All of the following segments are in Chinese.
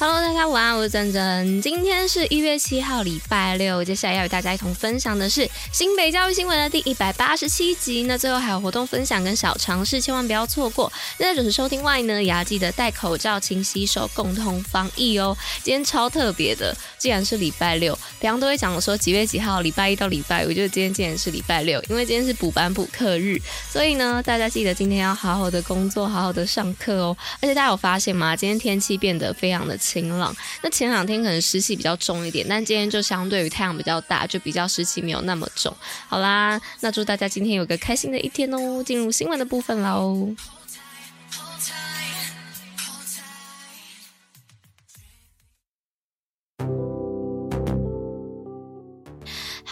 Hello，大家晚安，我是珍珍。今天是一月七号，礼拜六。接下来要与大家一同分享的是新北教育新闻的第一百八十七集。那最后还有活动分享跟小常识，千万不要错过。那在准时收听外呢，也要记得戴口罩、勤洗手，共同防疫哦。今天超特别的，既然是礼拜六，平常都会讲说几月几号，礼拜一到礼拜五，我觉得今天竟然是礼拜六，因为今天是补班补课日，所以呢，大家记得今天要好好的工作，好好的上课哦。而且大家有发现吗？今天天气变得非常的 晴朗，那前两天可能湿气比较重一点，但今天就相对于太阳比较大，就比较湿气没有那么重。好啦，那祝大家今天有个开心的一天哦！进入新闻的部分喽。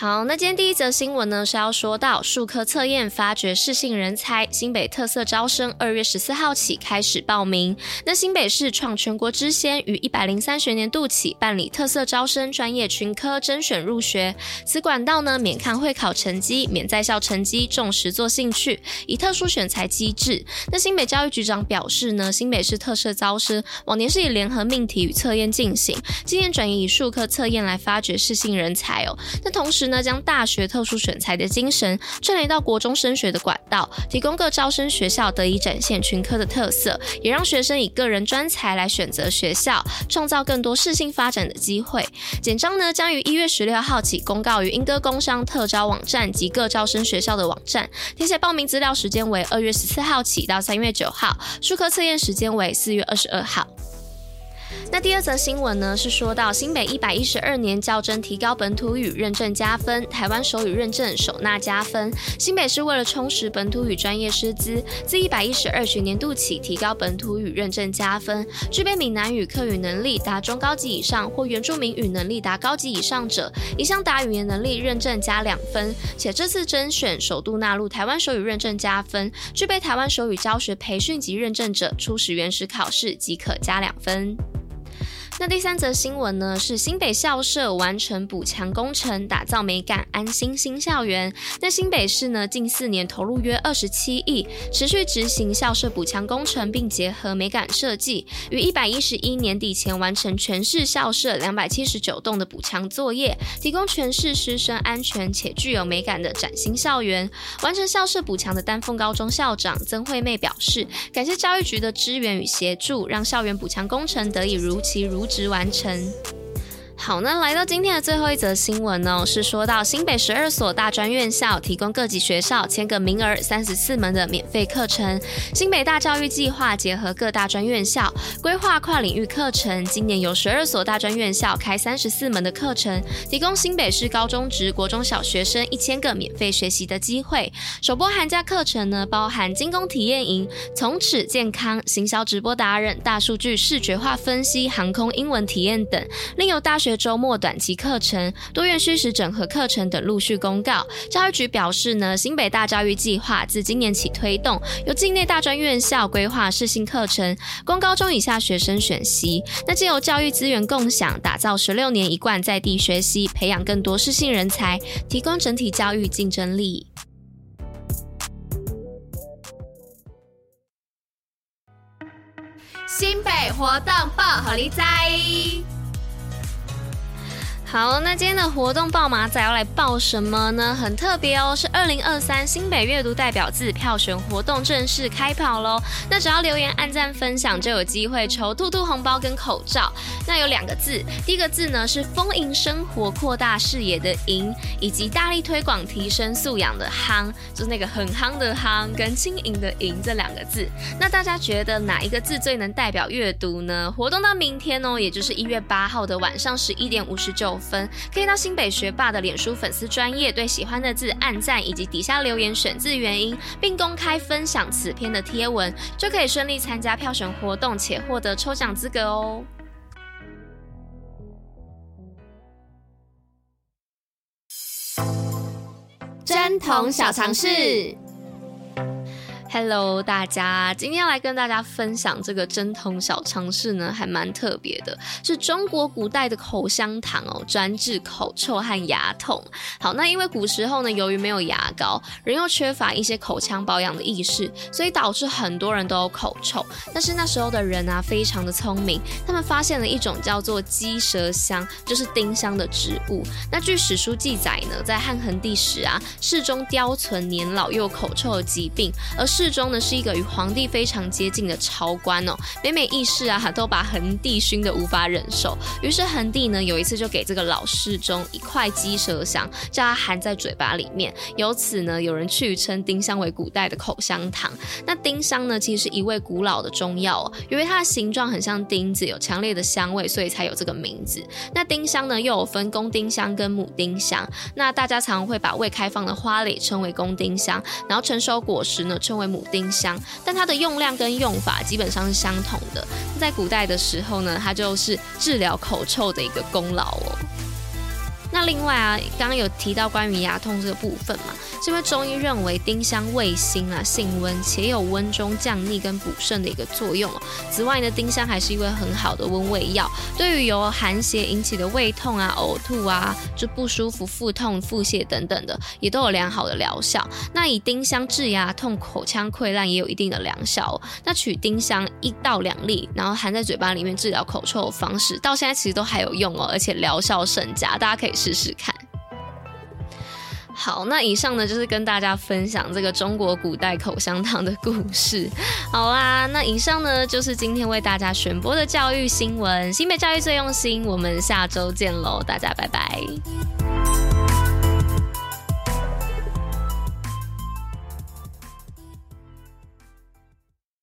好，那今天第一则新闻呢是要说到数科测验发掘适性人才，新北特色招生二月十四号起开始报名。那新北市创全国之先，于一百零三学年度起办理特色招生专业群科甄选入学，此管道呢免看会考成绩，免在校成绩，重实作兴趣，以特殊选才机制。那新北教育局长表示呢，新北市特色招生往年是以联合命题与测验进行，今年转移以数科测验来发掘适性人才哦。那同时呢，将大学特殊选才的精神串联到国中升学的管道，提供各招生学校得以展现群科的特色，也让学生以个人专才来选择学校，创造更多适性发展的机会。简章呢将于一月十六号起公告于英歌工商特招网站及各招生学校的网站，填写报名资料时间为二月十四号起到三月九号，术科测验时间为四月二十二号。那第二则新闻呢，是说到新北一百一十二年教甄提高本土语认证加分，台湾手语认证首纳加分。新北市为了充实本土语专业师资，自一百一十二学年度起提高本土语认证加分，具备闽南语客语能力达中高级以上或原住民语能力达高级以上者，一项达语言能力认证加两分。且这次甄选首度纳入台湾手语认证加分，具备台湾手语教学培训及认证者，初始原始考试即可加两分。那第三则新闻呢，是新北校舍完成补强工程，打造美感安心新校园。那新北市呢，近四年投入约二十七亿，持续执行校舍补强工程，并结合美感设计，于一百一十一年底前完成全市校舍两百七十九栋的补强作业，提供全市师生安全且具有美感的崭新校园。完成校舍补强的丹凤高中校长曾惠妹表示，感谢教育局的支援与协助，让校园补强工程得以如期如值完成。好，那来到今天的最后一则新闻呢，是说到新北十二所大专院校提供各级学校签个名额三十四门的免费课程。新北大教育计划结合各大专院校规划跨领域课程，今年有十二所大专院校开三十四门的课程，提供新北市高中职、国中小学生一千个免费学习的机会。首波寒假课程呢，包含精工体验营、从此健康、行销直播达人、大数据视觉化分析、航空英文体验等，另有大学。周末短期课程、多元虚实整合课程等陆续公告。教育局表示呢，新北大教育计划自今年起推动，由境内大专院校规划适性课程，供高中以下学生选习。那借由教育资源共享，打造十六年一贯在地学习，培养更多适性人才，提供整体教育竞争力。新北活动报合理在。好，那今天的活动报马仔要来报什么呢？很特别哦，是二零二三新北阅读代表字票选活动正式开跑喽！那只要留言、按赞、分享，就有机会抽兔兔红包跟口罩。那有两个字，第一个字呢是丰盈生活、扩大视野的盈，以及大力推广、提升素养的夯，就是那个很夯的夯跟轻盈的盈这两个字。那大家觉得哪一个字最能代表阅读呢？活动到明天哦，也就是一月八号的晚上十一点五十九分，可以到新北学霸的脸书粉丝专页对喜欢的字按赞，以及底下留言选字原因，并公开分享此篇的贴文，就可以顺利参加票选活动，且获得抽奖资格哦。针筒小尝试。Hello，大家，今天要来跟大家分享这个针筒小常识呢，还蛮特别的，是中国古代的口香糖哦，专治口臭和牙痛。好，那因为古时候呢，由于没有牙膏，人又缺乏一些口腔保养的意识，所以导致很多人都有口臭。但是那时候的人啊，非常的聪明，他们发现了一种叫做鸡舌香，就是丁香的植物。那据史书记载呢，在汉桓帝时啊，世中叼存年老又口臭的疾病，而世中呢是一个与皇帝非常接近的朝官哦，每每议事啊，都把恒帝熏得无法忍受。于是恒帝呢有一次就给这个老世中一块鸡舌香，叫他含在嘴巴里面。由此呢，有人去称丁香为古代的口香糖。那丁香呢，其实是一味古老的中药哦，因为它的形状很像钉子，有强烈的香味，所以才有这个名字。那丁香呢，又有分公丁香跟母丁香。那大家常会把未开放的花蕾称为公丁香，然后成熟果实呢称为母母丁香，但它的用量跟用法基本上是相同的。在古代的时候呢，它就是治疗口臭的一个功劳哦。那另外啊，刚刚有提到关于牙痛这个部分嘛，是因为中医认为丁香味辛啊，性温，且有温中降逆跟补肾的一个作用。哦此外呢，丁香还是一味很好的温胃药，对于由寒邪引起的胃痛啊、呕吐啊、就不舒服、腹痛、腹泻等等的，也都有良好的疗效。那以丁香治牙痛、口腔溃烂也有一定的疗效。那取丁香一到两粒，然后含在嘴巴里面治疗口臭的方式，到现在其实都还有用哦，而且疗效甚佳，大家可以。试试看。好，那以上呢就是跟大家分享这个中国古代口香糖的故事。好啦，那以上呢就是今天为大家选播的教育新闻，新北教育最用心。我们下周见喽，大家拜拜。